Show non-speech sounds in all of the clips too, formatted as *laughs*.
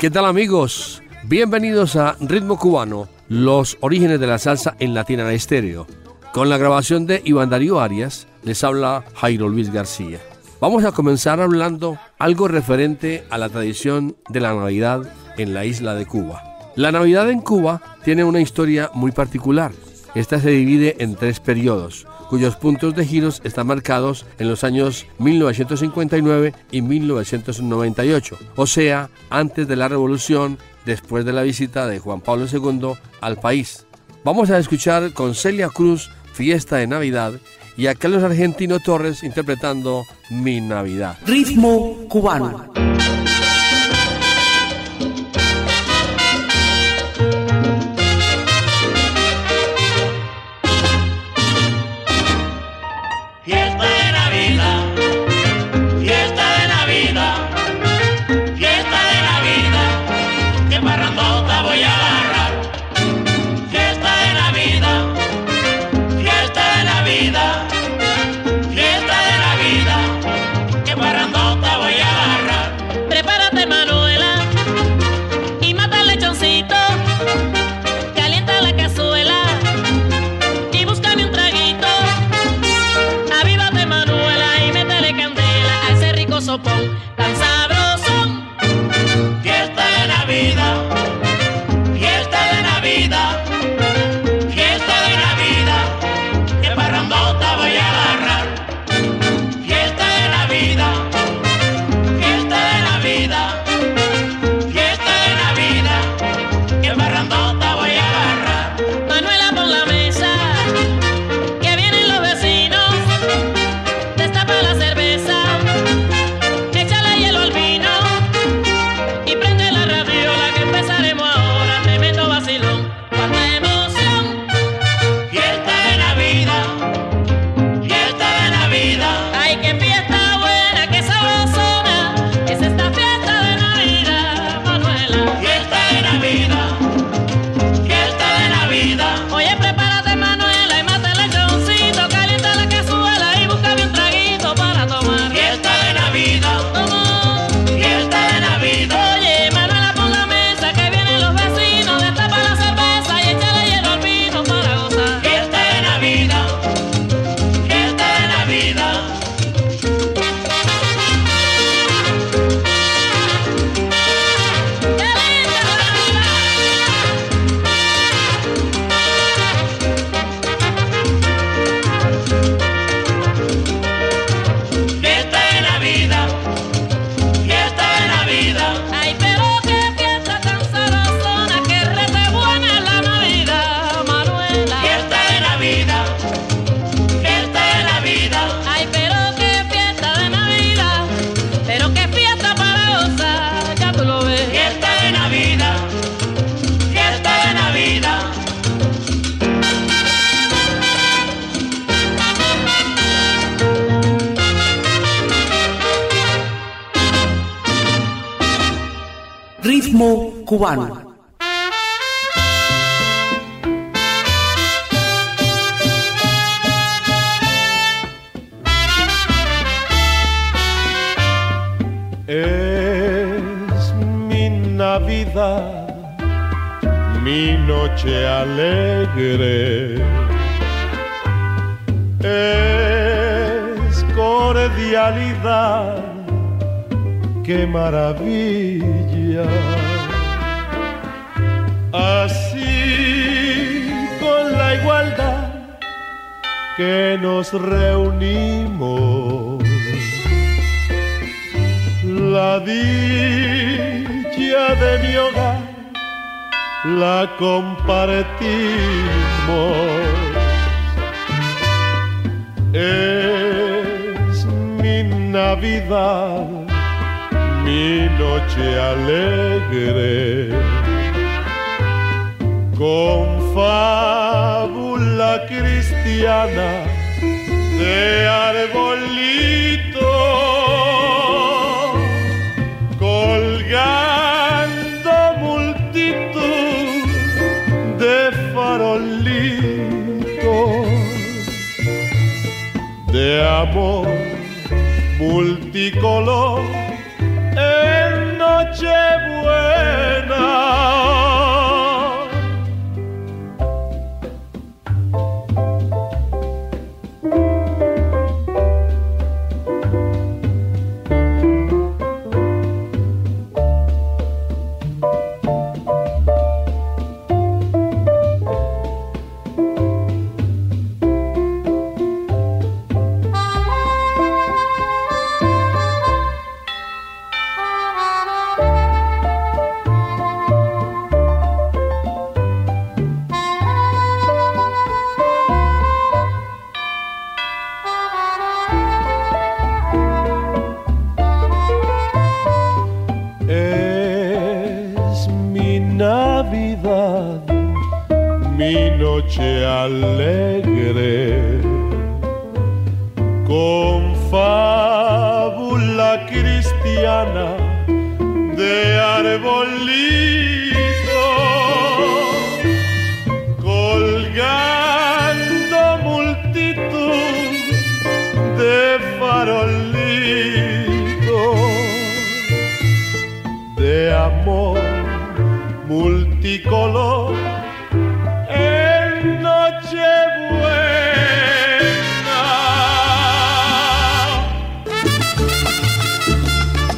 ¿Qué tal amigos? Bienvenidos a Ritmo Cubano, los orígenes de la salsa en Latina Estéreo. Con la grabación de Iván Darío Arias, les habla Jairo Luis García. Vamos a comenzar hablando algo referente a la tradición de la Navidad en la isla de Cuba. La Navidad en Cuba tiene una historia muy particular. Esta se divide en tres periodos cuyos puntos de giros están marcados en los años 1959 y 1998, o sea, antes de la revolución, después de la visita de Juan Pablo II al país. Vamos a escuchar con Celia Cruz Fiesta de Navidad y a Carlos Argentino Torres interpretando Mi Navidad. Ritmo cubano. Cubano. Navidad, mi noche alegre. Con fábula cristiana de arbolito, colgando multitud de farolitos de amor tricolor.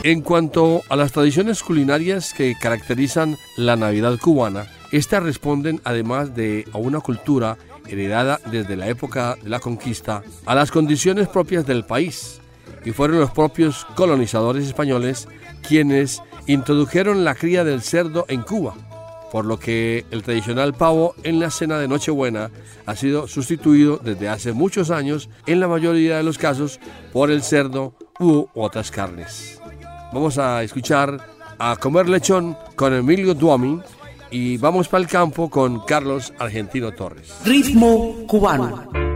En cuanto a las tradiciones culinarias que caracterizan la Navidad cubana, estas responden además de a una cultura heredada desde la época de la conquista a las condiciones propias del país y fueron los propios colonizadores españoles quienes introdujeron la cría del cerdo en Cuba, por lo que el tradicional pavo en la cena de Nochebuena ha sido sustituido desde hace muchos años en la mayoría de los casos por el cerdo u otras carnes. Vamos a escuchar a Comer Lechón con Emilio Duomi y vamos para el campo con Carlos Argentino Torres. Ritmo cubano.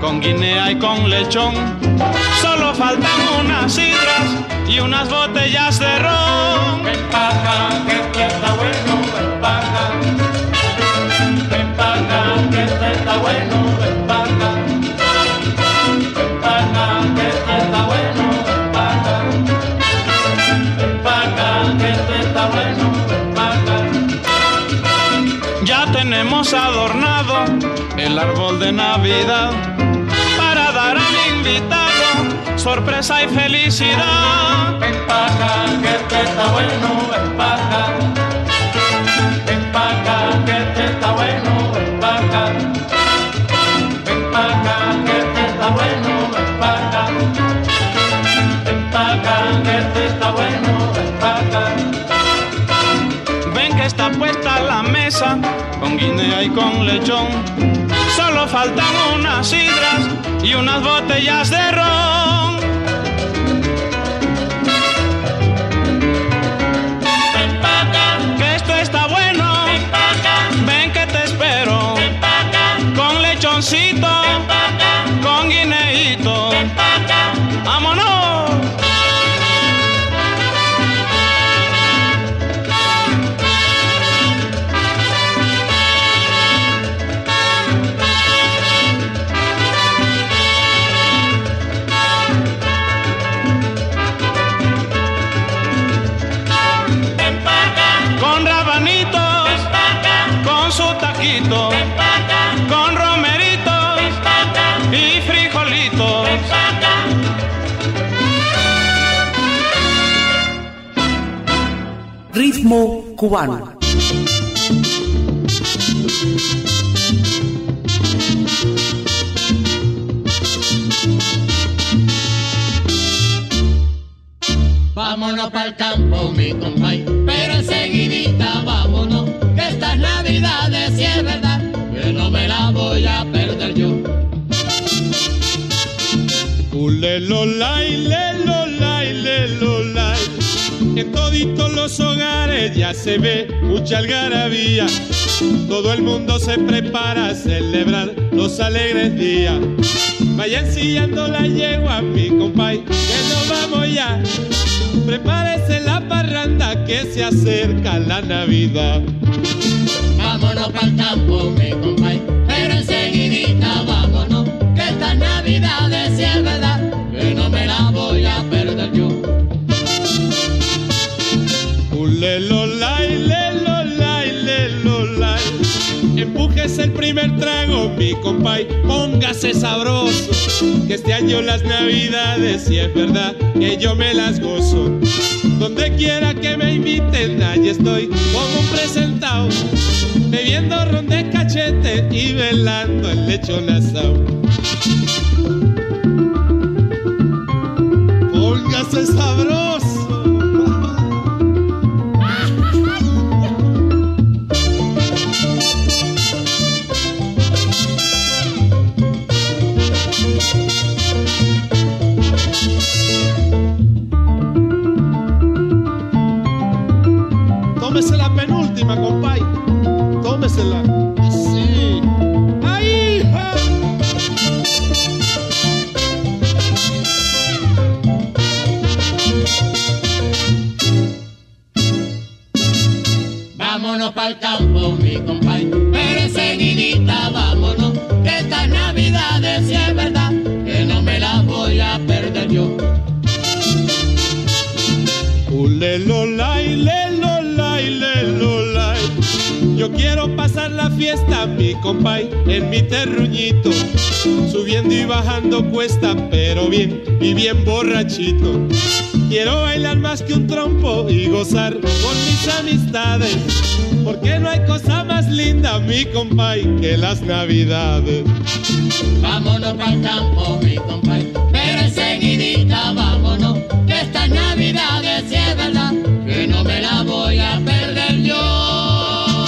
Con guinea y con lechón. Solo faltan unas sidras y unas botellas de ron. Está el árbol de Navidad para dar al invitado sorpresa y felicidad. Empaca, que este está bueno, empaca. Empaca, que este está bueno, empaca. Empaca, que este está bueno, empaca. Empaca, que este está bueno, empaca. Ven que está puesta la mesa con guinea y con lechón solo faltan unas sidras y unas botellas de ron. Que esto está bueno. Ven que te espero. Con lechoncito. Con guineíto. ¡Vámonos! Huevito, con romeritos y frijolitos. Ritmo cubano. Vámonos para el campo, mi compay, Ulelolay, lelolay, lelolay. En toditos los hogares ya se ve mucha algarabía. Todo el mundo se prepara a celebrar los alegres días. Vayan sillando la yegua, mi compay, que nos vamos ya. Prepárese la parranda que se acerca la Navidad. Vámonos para el campo, mi compay, pero enseguidita vámonos, que estas navidades si es verdad, Ulelolay, lelolay, lelolay. Empújese el primer trago, mi compay, póngase sabroso. Que este año las navidades, si es verdad, que yo me las gozo. Donde quiera que me inviten, allí estoy como un presentado. Bebiendo ron de cachete y velando el lechón asado. Póngase sabroso. Amistades. Porque no hay cosa más linda, mi compay, que las navidades. Vámonos para el campo, mi compay, pero enseguidita vámonos, que estas navidades si es verdad, que no me la voy a perder yo.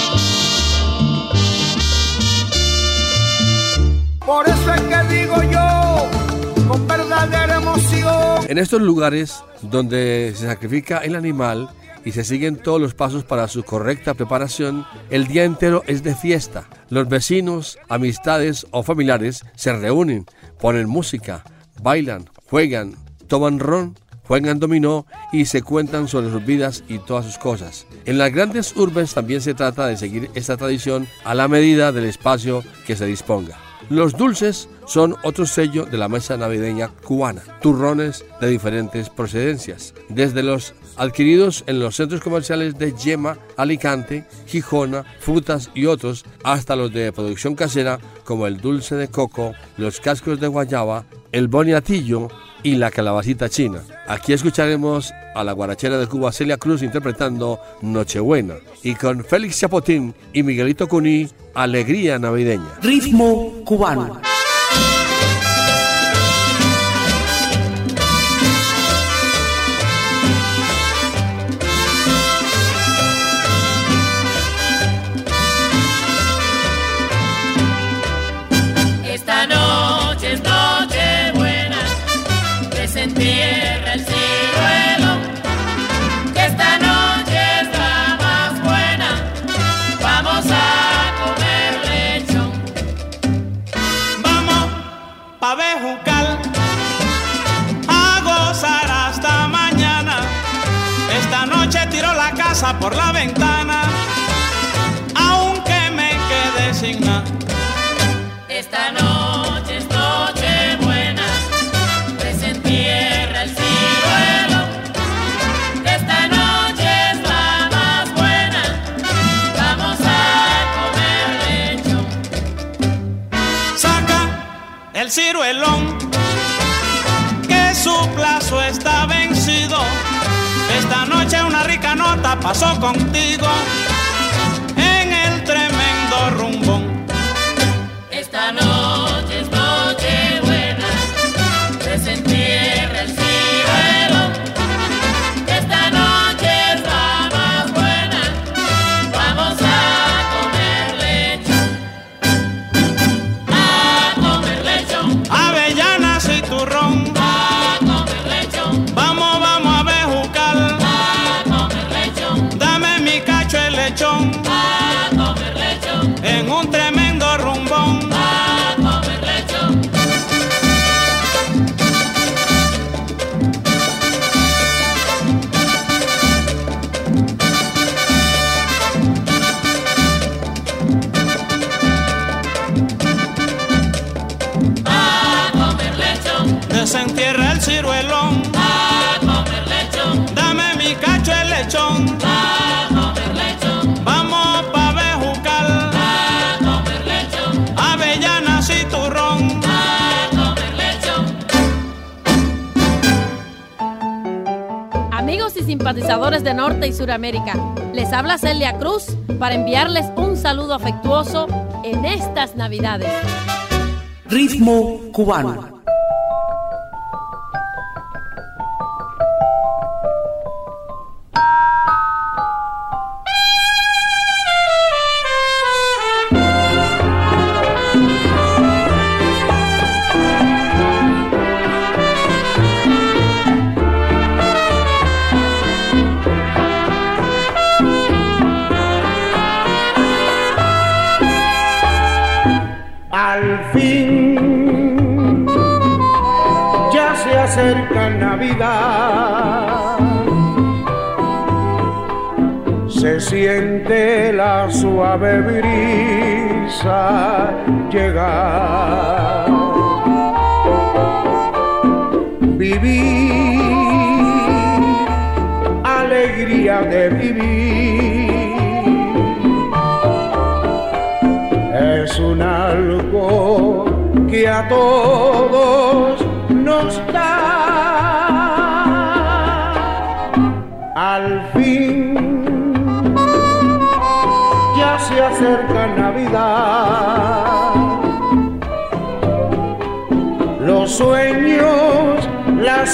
Por eso es que digo yo, con verdadera emoción. En estos lugares donde se sacrifica el animal y se siguen todos los pasos para su correcta preparación, el día entero es de fiesta. Los vecinos, amistades o familiares se reúnen, ponen música, bailan, juegan, toman ron, juegan dominó y se cuentan sobre sus vidas y todas sus cosas. En las grandes urbes también se trata de seguir esta tradición a la medida del espacio que se disponga. Los dulces son otro sello de la mesa navideña cubana, turrones de diferentes procedencias, desde los adquiridos en los centros comerciales de Yema, Alicante, Gijona, Frutas y otros, hasta los de producción casera como el dulce de coco, los cascos de guayaba, el boniatillo y la calabacita china. Aquí escucharemos a la guarachera de Cuba Celia Cruz interpretando Nochebuena y con Félix Chapotín y Miguelito Cuní, Alegría Navideña. Ritmo cubano. por la ventana, aunque me quede sin nada. Esta noche es noche buena, desentierra el ciruelo. Esta noche es la más buena, vamos a comer lecho. Saca el ciruelo americanota pasó contigo de Norte y Suramérica, les habla Celia Cruz para enviarles un saludo afectuoso en estas Navidades. Ritmo cubano.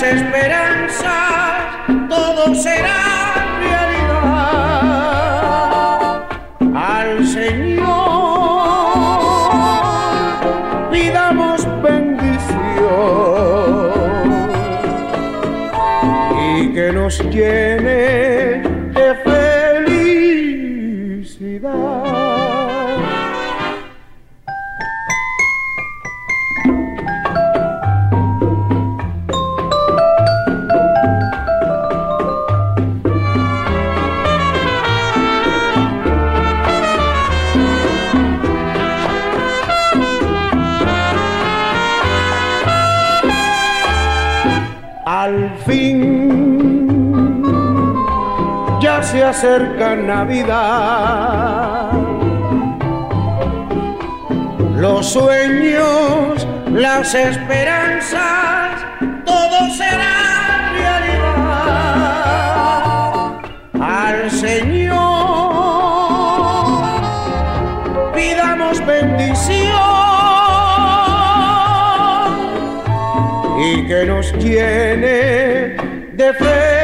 Esperanzas, todo será acerca Navidad. Los sueños, las esperanzas, todo será realidad. Al Señor pidamos bendición y que nos llene de felicidad.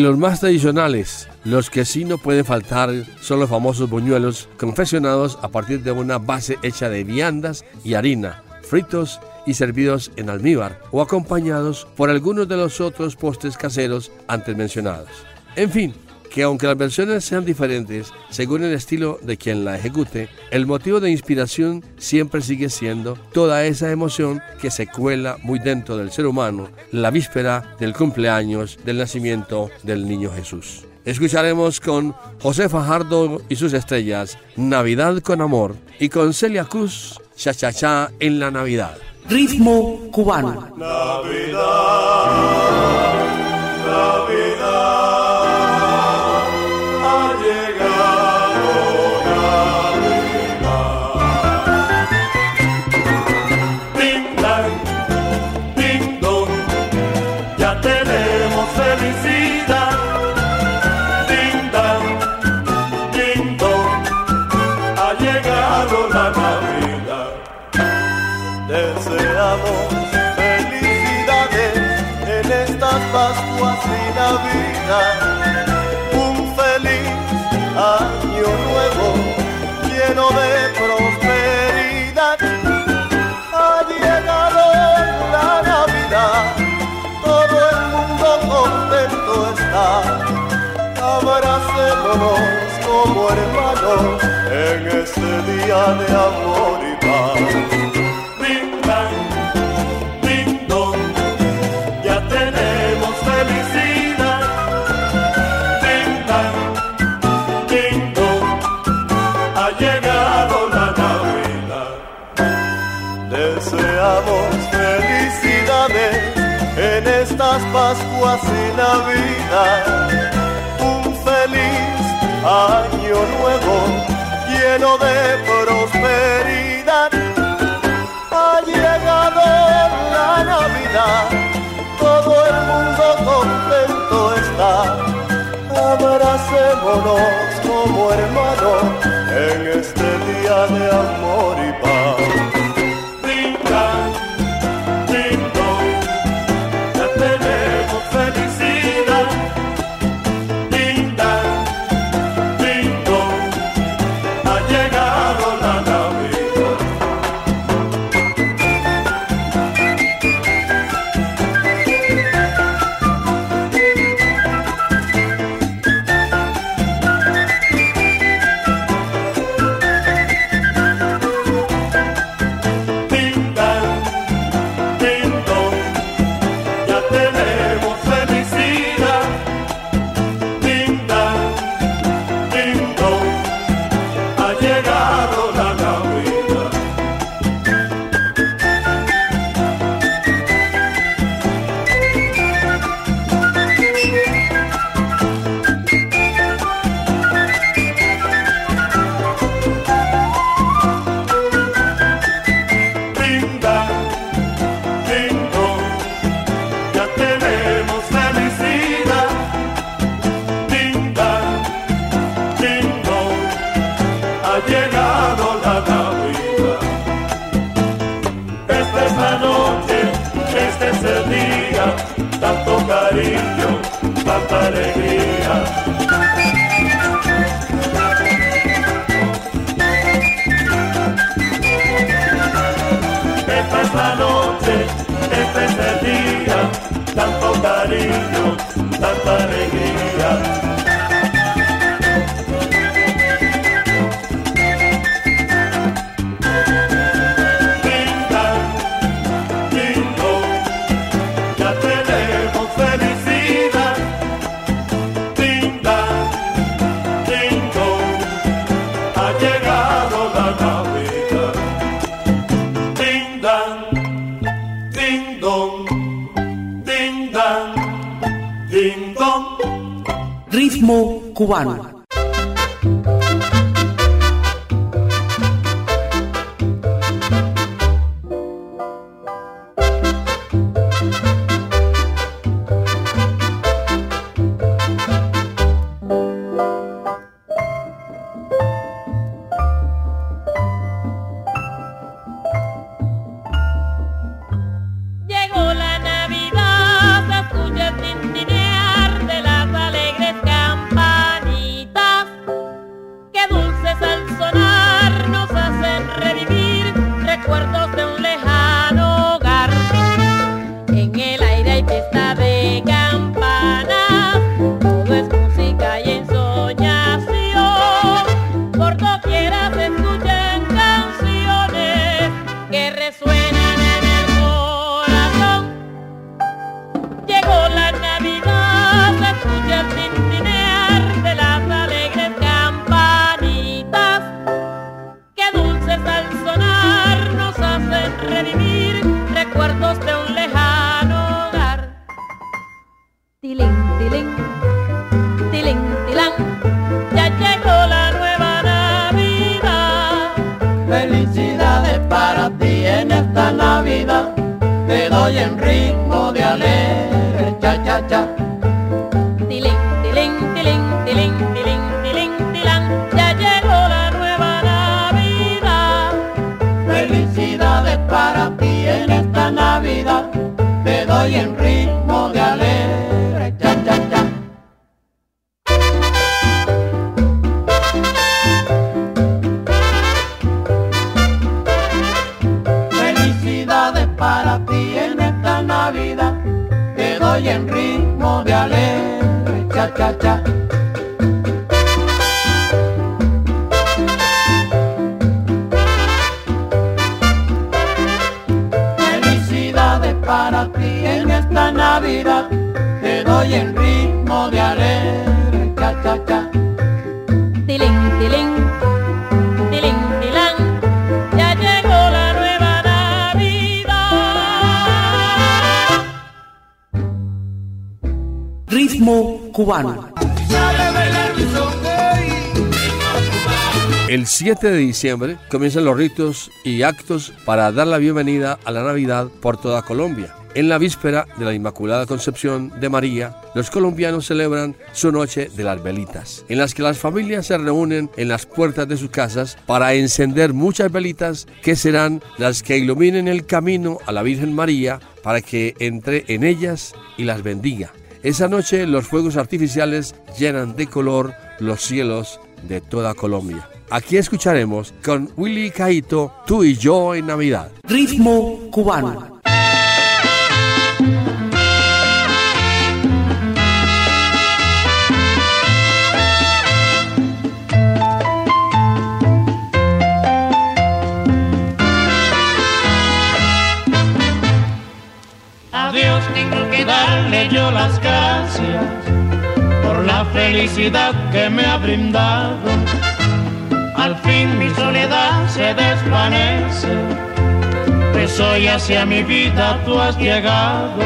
Los más tradicionales, los que sí no pueden faltar, son los famosos buñuelos confeccionados a partir de una base hecha de viandas y harina, fritos y servidos en almíbar o acompañados por algunos de los otros postres caseros antes mencionados. En fin, que aunque las versiones sean diferentes según el estilo de quien la ejecute, el motivo de inspiración siempre sigue siendo toda esa emoción que se cuela muy dentro del ser humano la víspera del cumpleaños del nacimiento del niño Jesús. Escucharemos con José Fajardo y sus estrellas Navidad con Amor y con Celia Cruz Cha Cha Cha en la Navidad. Ritmo cubano. Navidad ese día de amor y paz. Ding dang, ding ya tenemos felicidad. Ding dang, ding ha llegado la Navidad. Deseamos felicidades en estas Pascuas y Navidad. Un feliz año nuevo lleno de prosperidad. Ha llegado la Navidad, todo el mundo contento está. Abracémonos como hermanos en este día de amor y paz. Juan estoy en 7 de diciembre comienzan los ritos y actos para dar la bienvenida a la Navidad por toda Colombia. En la víspera de la Inmaculada Concepción de María, los colombianos celebran su noche de las velitas, en las que las familias se reúnen en las puertas de sus casas para encender muchas velitas que serán las que iluminen el camino a la Virgen María para que entre en ellas y las bendiga. Esa noche los fuegos artificiales llenan de color los cielos de toda Colombia. Aquí escucharemos con Willy Caito, tú y yo en Navidad. Ritmo cubano. A Dios tengo que darle yo las gracias la felicidad que me ha brindado. Al fin mi soledad se desvanece, pues hoy hacia mi vida tú has llegado.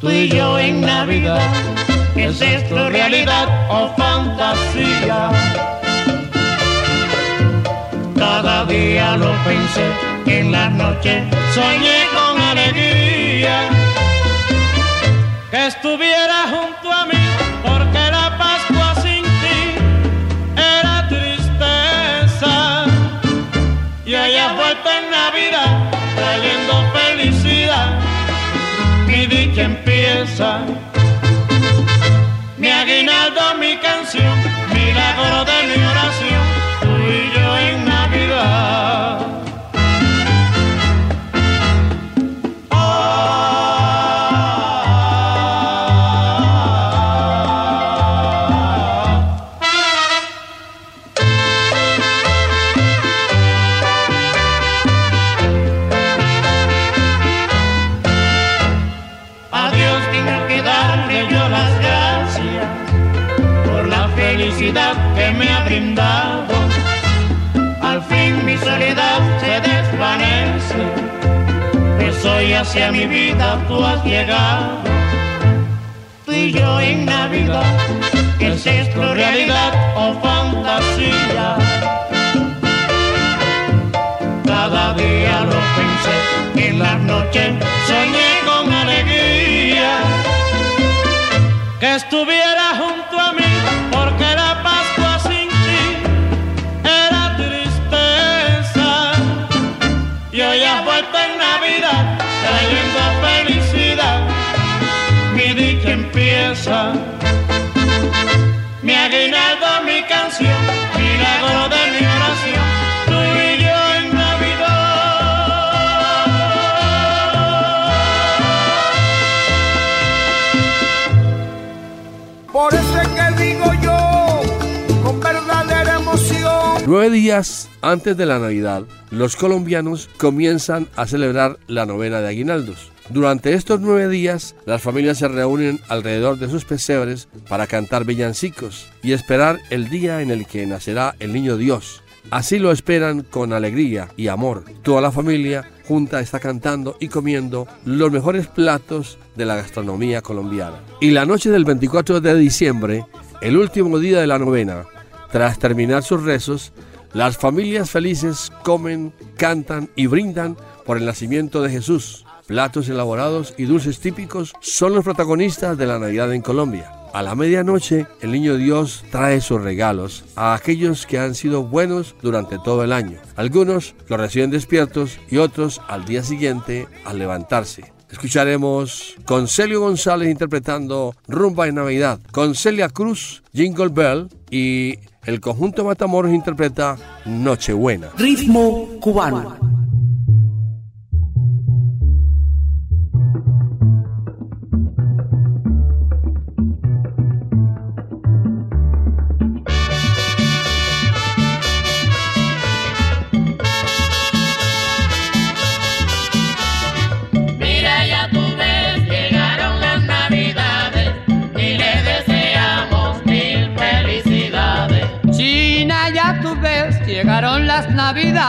Tú y yo en Navidad, ¿es esto realidad o fantasía? Cada día lo pensé, en la noche soñé con alegría que estuviera junto Mi aguinaldo, mi canción, milagro de mi oración, tú has llegado. Tú y yo en Navidad, ¿es esto realidad o fantasía? Cada día lo pensé, en la noche soñé Nueve días antes de la Navidad, los colombianos comienzan a celebrar la novena de aguinaldos. Durante estos nueve días, las familias se reúnen alrededor de sus pesebres para cantar villancicos y esperar el día en el que nacerá el niño Dios. Así lo esperan con alegría y amor. Toda la familia junta está cantando y comiendo los mejores platos de la gastronomía colombiana. Y la noche del 24 de diciembre, el último día de la novena, tras terminar sus rezos, las familias felices comen, cantan y brindan por el nacimiento de Jesús. Platos elaborados y dulces típicos son los protagonistas de la Navidad en Colombia. A la medianoche, el niño Dios trae sus regalos a aquellos que han sido buenos durante todo el año. Algunos los reciben despiertos y otros al día siguiente al levantarse. Escucharemos con Celio González interpretando Rumba en Navidad, con Celia Cruz, Jingle Bell y el conjunto Matamoros interpreta Nochebuena. Ritmo cubano.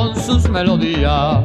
con sus melodías.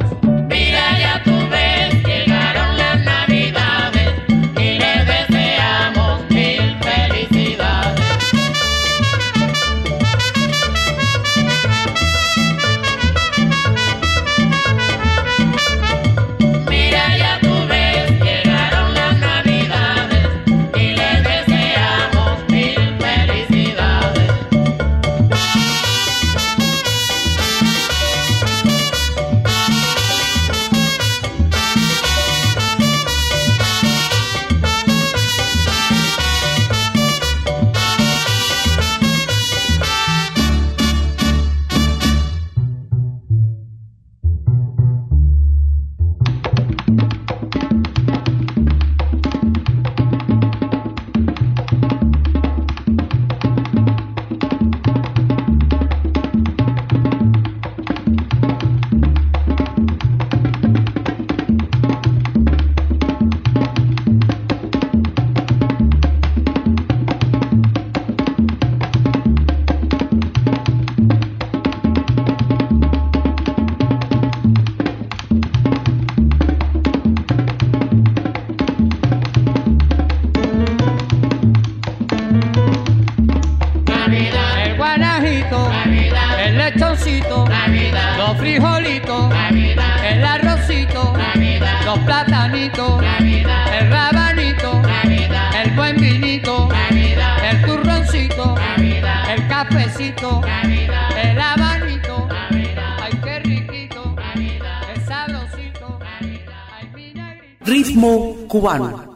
el rabanito, el buen vinito, el turroncito, el cafecito, el habanito, ay qué riquito, el sabrosito, Ritmo cubano.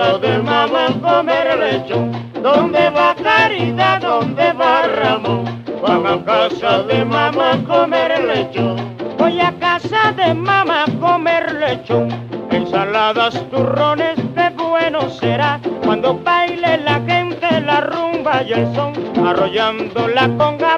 casa de mamá comer lechón. ¿Dónde va Caridad? ¿Dónde va Ramón? Van a casa de mamá comer lechón. Voy a casa de mamá comer lechón. Ensaladas, turrones, qué bueno será cuando baile la gente la rumba y el son, arrollando la conga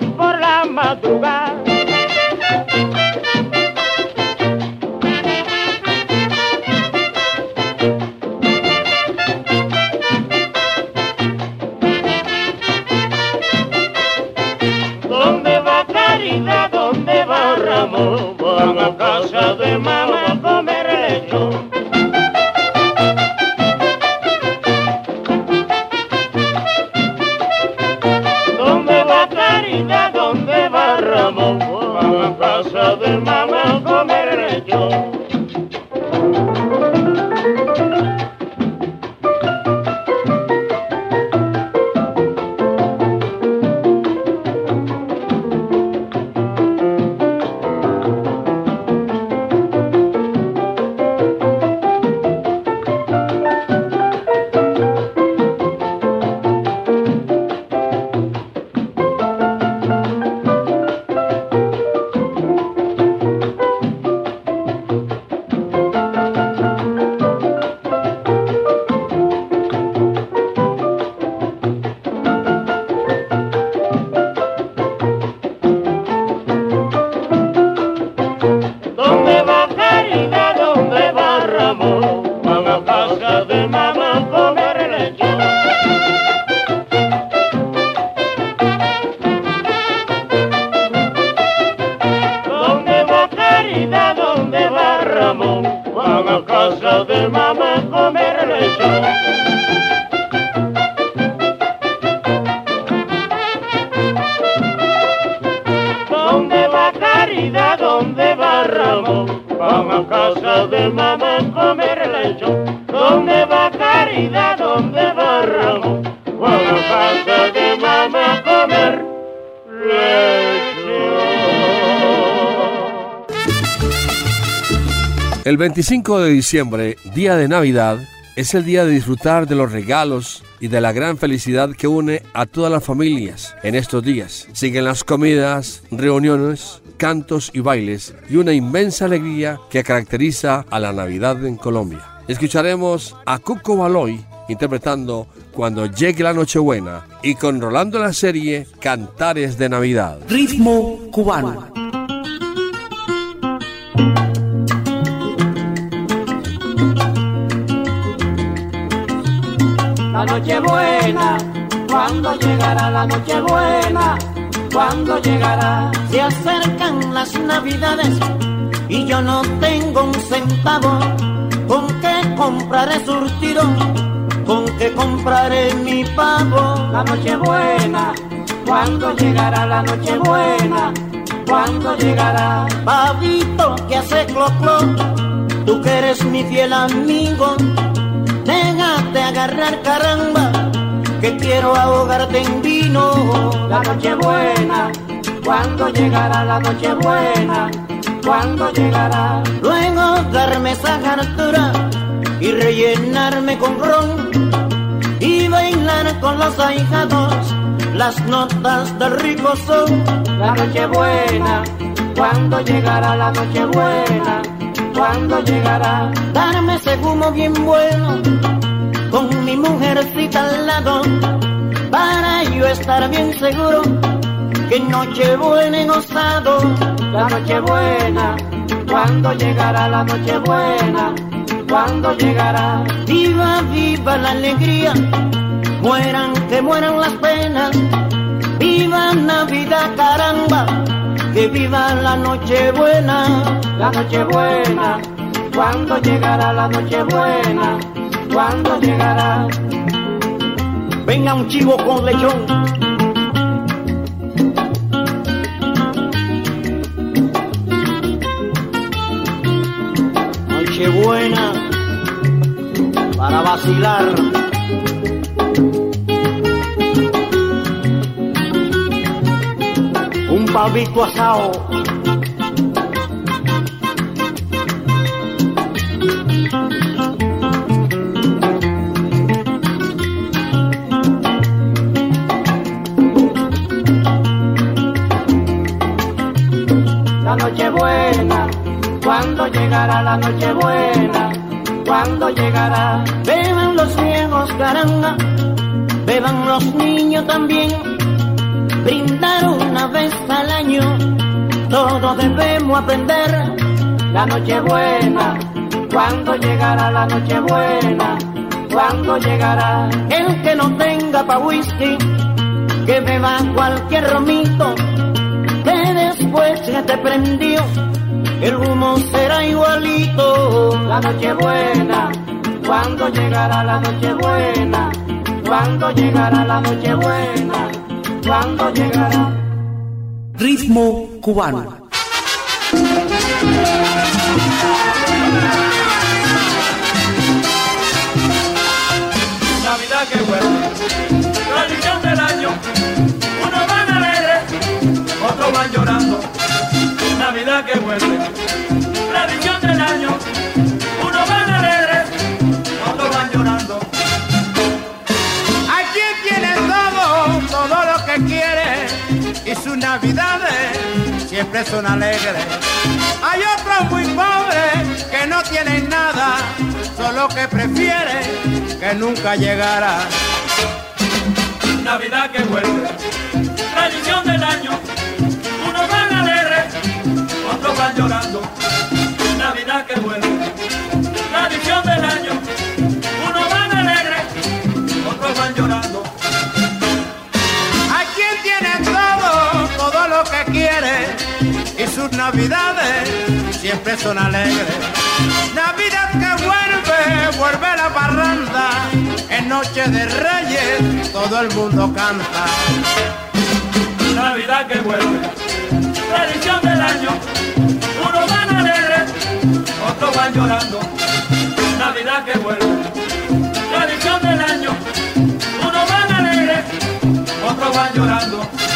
El 25 de diciembre, día de Navidad, es el día de disfrutar de los regalos y de la gran felicidad que une a todas las familias en estos días. Siguen las comidas, reuniones, cantos y bailes y una inmensa alegría que caracteriza a la Navidad en Colombia. Escucharemos a Cuco Baloy interpretando Cuando llegue la Nochebuena y con Rolando la serie Cantares de Navidad. Ritmo cubano. La noche buena, cuando llegará la noche buena, cuando llegará. Se acercan las navidades y yo no tengo un centavo. ¿Con qué compraré surtido? ¿Con qué compraré mi pavo? La noche buena, cuando llegará la noche buena, cuando llegará. Pavito que hace clo clo, tú que eres mi fiel amigo, déjate agarrar caramba, que quiero ahogarte en vino. La noche buena, cuando llegará la noche buena, cuando llegará. Luego darme esa hartura y rellenarme con ron y bailar con los ahijados las notas de rico son. La noche buena, cuando llegará la noche buena, cuando llegará. Darme ese humo bien bueno con mi mujercita al lado para yo estar bien seguro que noche buena he gozado. La noche buena, cuando llegará la noche buena, cuando llegará. Viva, viva la alegría, mueran que mueran las penas. Viva Navidad, caramba, que viva la noche buena. La noche buena, cuando llegará la noche buena, cuando llegará. Venga un chivo con lechón. Noche buena para vacilar. Un pavito asado. La noche buena, cuando llegará. Beban los viejos caranga, beban los niños también. Brindar una vez al año, todos debemos aprender. La noche buena, cuando llegará la noche buena, cuando llegará. El que no tenga pa' whisky, que beba cualquier romito que después se te prendió, el humo será igualito. La noche buena, cuando llegará la noche buena, cuando llegará la noche buena, cuando llegará. Ritmo cubano. Navidad que vuelve, tradición del año, unos van alegres, otros van llorando. Que vuelve, tradición del año, unos van alegres, otros van llorando. Quien tiene todo, todo lo que quiere y sus navidades siempre son alegres. Hay otros muy pobres que no tienen nada, solo que prefieren que nunca llegara. Navidad que vuelve, tradición del año, siempre son alegres. Navidad que vuelve, vuelve la parranda, en noche de reyes todo el mundo canta. Navidad que vuelve, tradición del año, unos van alegres, otros van llorando. Navidad que vuelve, tradición del año, unos van alegres, otros van llorando.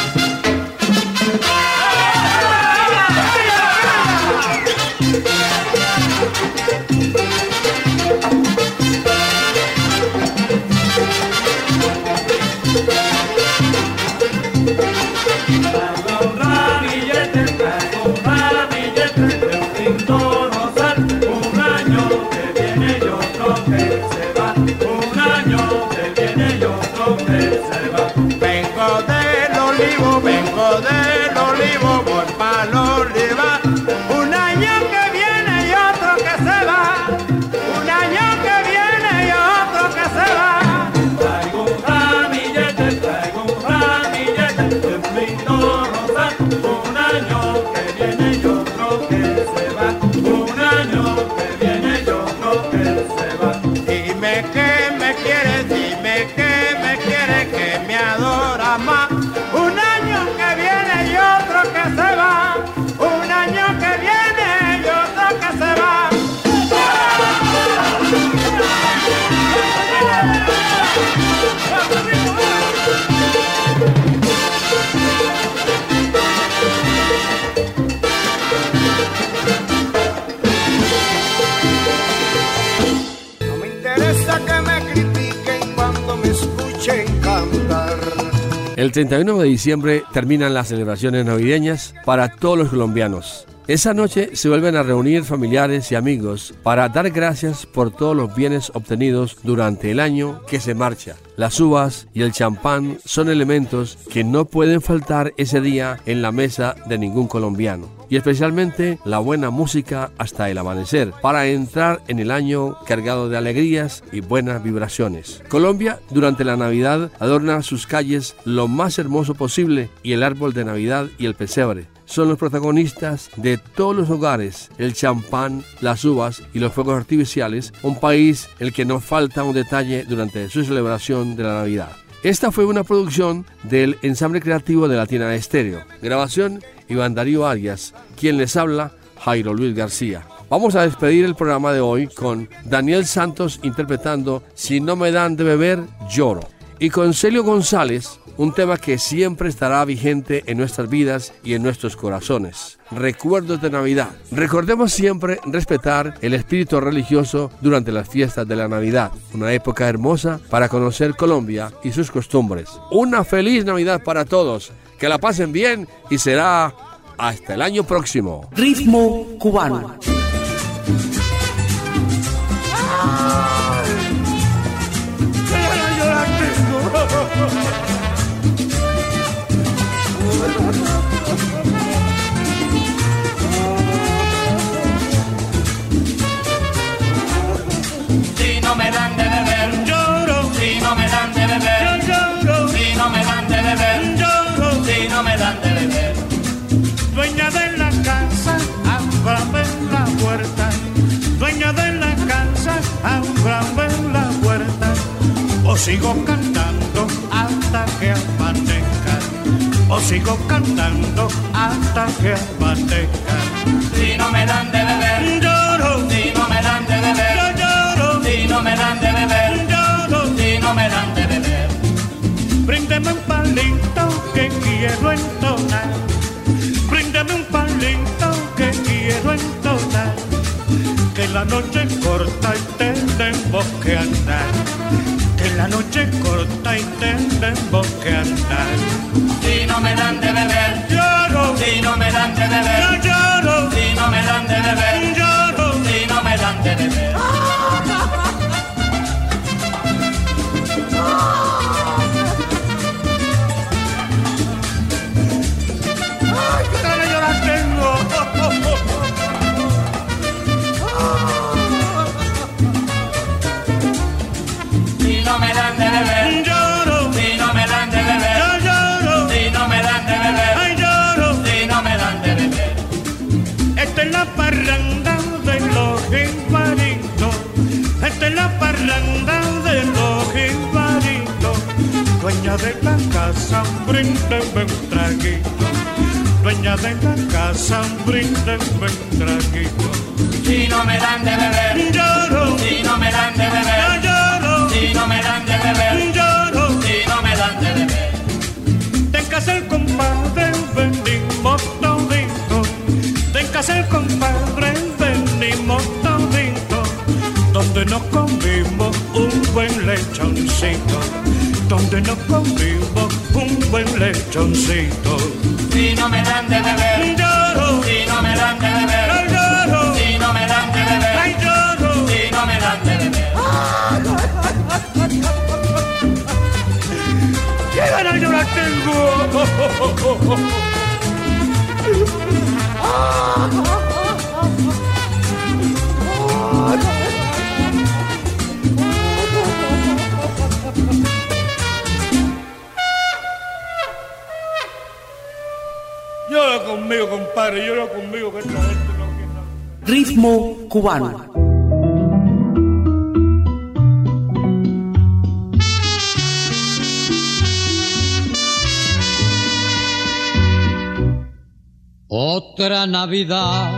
El 31 de diciembre terminan las celebraciones navideñas para todos los colombianos. Esa noche se vuelven a reunir familiares y amigos para dar gracias por todos los bienes obtenidos durante el año que se marcha. Las uvas y el champán son elementos que no pueden faltar ese día en la mesa de ningún colombiano. Y especialmente la buena música hasta el amanecer para entrar en el año cargado de alegrías y buenas vibraciones. Colombia durante la Navidad adorna sus calles lo más hermoso posible y el árbol de Navidad y el pesebre son los protagonistas de todos los hogares, el champán, las uvas y los fuegos artificiales, un país el que no falta un detalle durante su celebración de la Navidad. Esta fue una producción del ensamble creativo de Latina Estéreo. Grabación Iván Darío Arias, quien les habla, Jairo Luis García. Vamos a despedir el programa de hoy con Daniel Santos interpretando Si no me dan de beber, lloro. Y con Celio González, un tema que siempre estará vigente en nuestras vidas y en nuestros corazones. Recuerdos de Navidad. Recordemos siempre respetar el espíritu religioso durante las fiestas de la Navidad, una época hermosa para conocer Colombia y sus costumbres. Una feliz Navidad para todos, que la pasen bien y será hasta el año próximo. Ritmo cubano. Ábrame la puerta. O sigo cantando hasta que amanezca. O sigo cantando hasta que amanezca. Si no me dan de beber, lloro. Si no me dan de beber, lloro. Si no me dan de beber, lloro. Si no me dan de beber. Bríndeme un palito que quiero entonar. Bríndame un palito que quiero entonar. Que la noche corta y tenemos que andar. Que la noche es corta y tenemos que andar. Si no me dan de beber, lloro. Si no me dan de beber, yo lloro. Si no me dan de beber, lloro. Si no me dan de beber. Dueña de la casa, bríndeme un traguito. Dueña de la casa, bríndeme un traguito. Si no me dan de beber, lloro. Si no me dan de beber, lloro. Si no me dan de beber, lloro. Si no me dan de beber. En casa el compadre venimos todito. En casa el compadre venimos todito. Donde nos comimos un buen lechoncito. Donde nos comimos un buen lechoncito. Si no me dan de beber, lloro. Si no me dan de beber, lloro. Si no me dan de beber, ay lloro. Si no me dan de beber. ¡Qué ganas yo la tengo! Llora *laughs* conmigo, compadre, llora conmigo que esta gente no quiere. Ritmo cubano. Otra Navidad,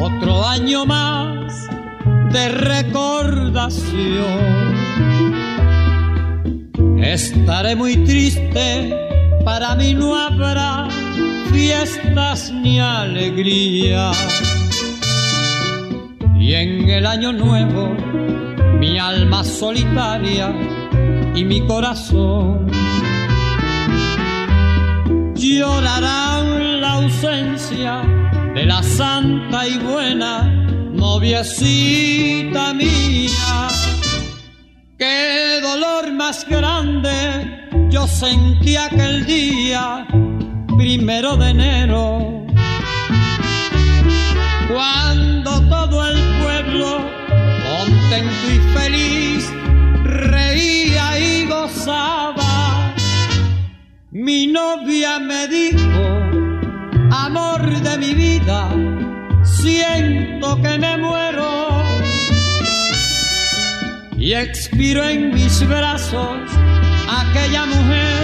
otro año más de recordación. Estaré muy triste, para mí no habrá fiestas ni alegría. Y en el año nuevo, mi alma solitaria y mi corazón llorarán la ausencia de la santa y buena noviecita mía. Qué dolor más grande yo sentí aquel día, primero de enero, cuando todo el pueblo, contento y feliz, reía y gozaba. Mi novia me dijo amor de mi vida, siento que me muero y expiro en mis brazos aquella mujer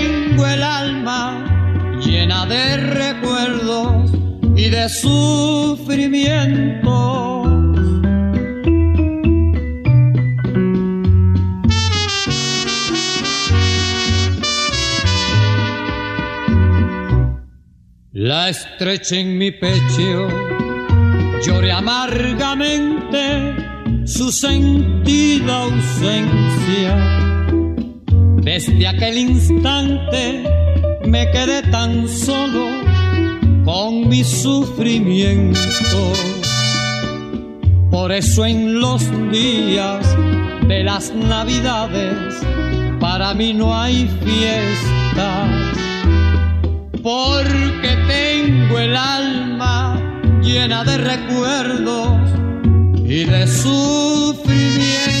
el alma llena de recuerdos y de sufrimiento. La estreché en mi pecho, lloré amargamente su sentida ausencia. Desde aquel instante me quedé tan solo con mi sufrimiento. Por eso en los días de las navidades para mí no hay fiesta porque tengo el alma llena de recuerdos y de sufrimiento.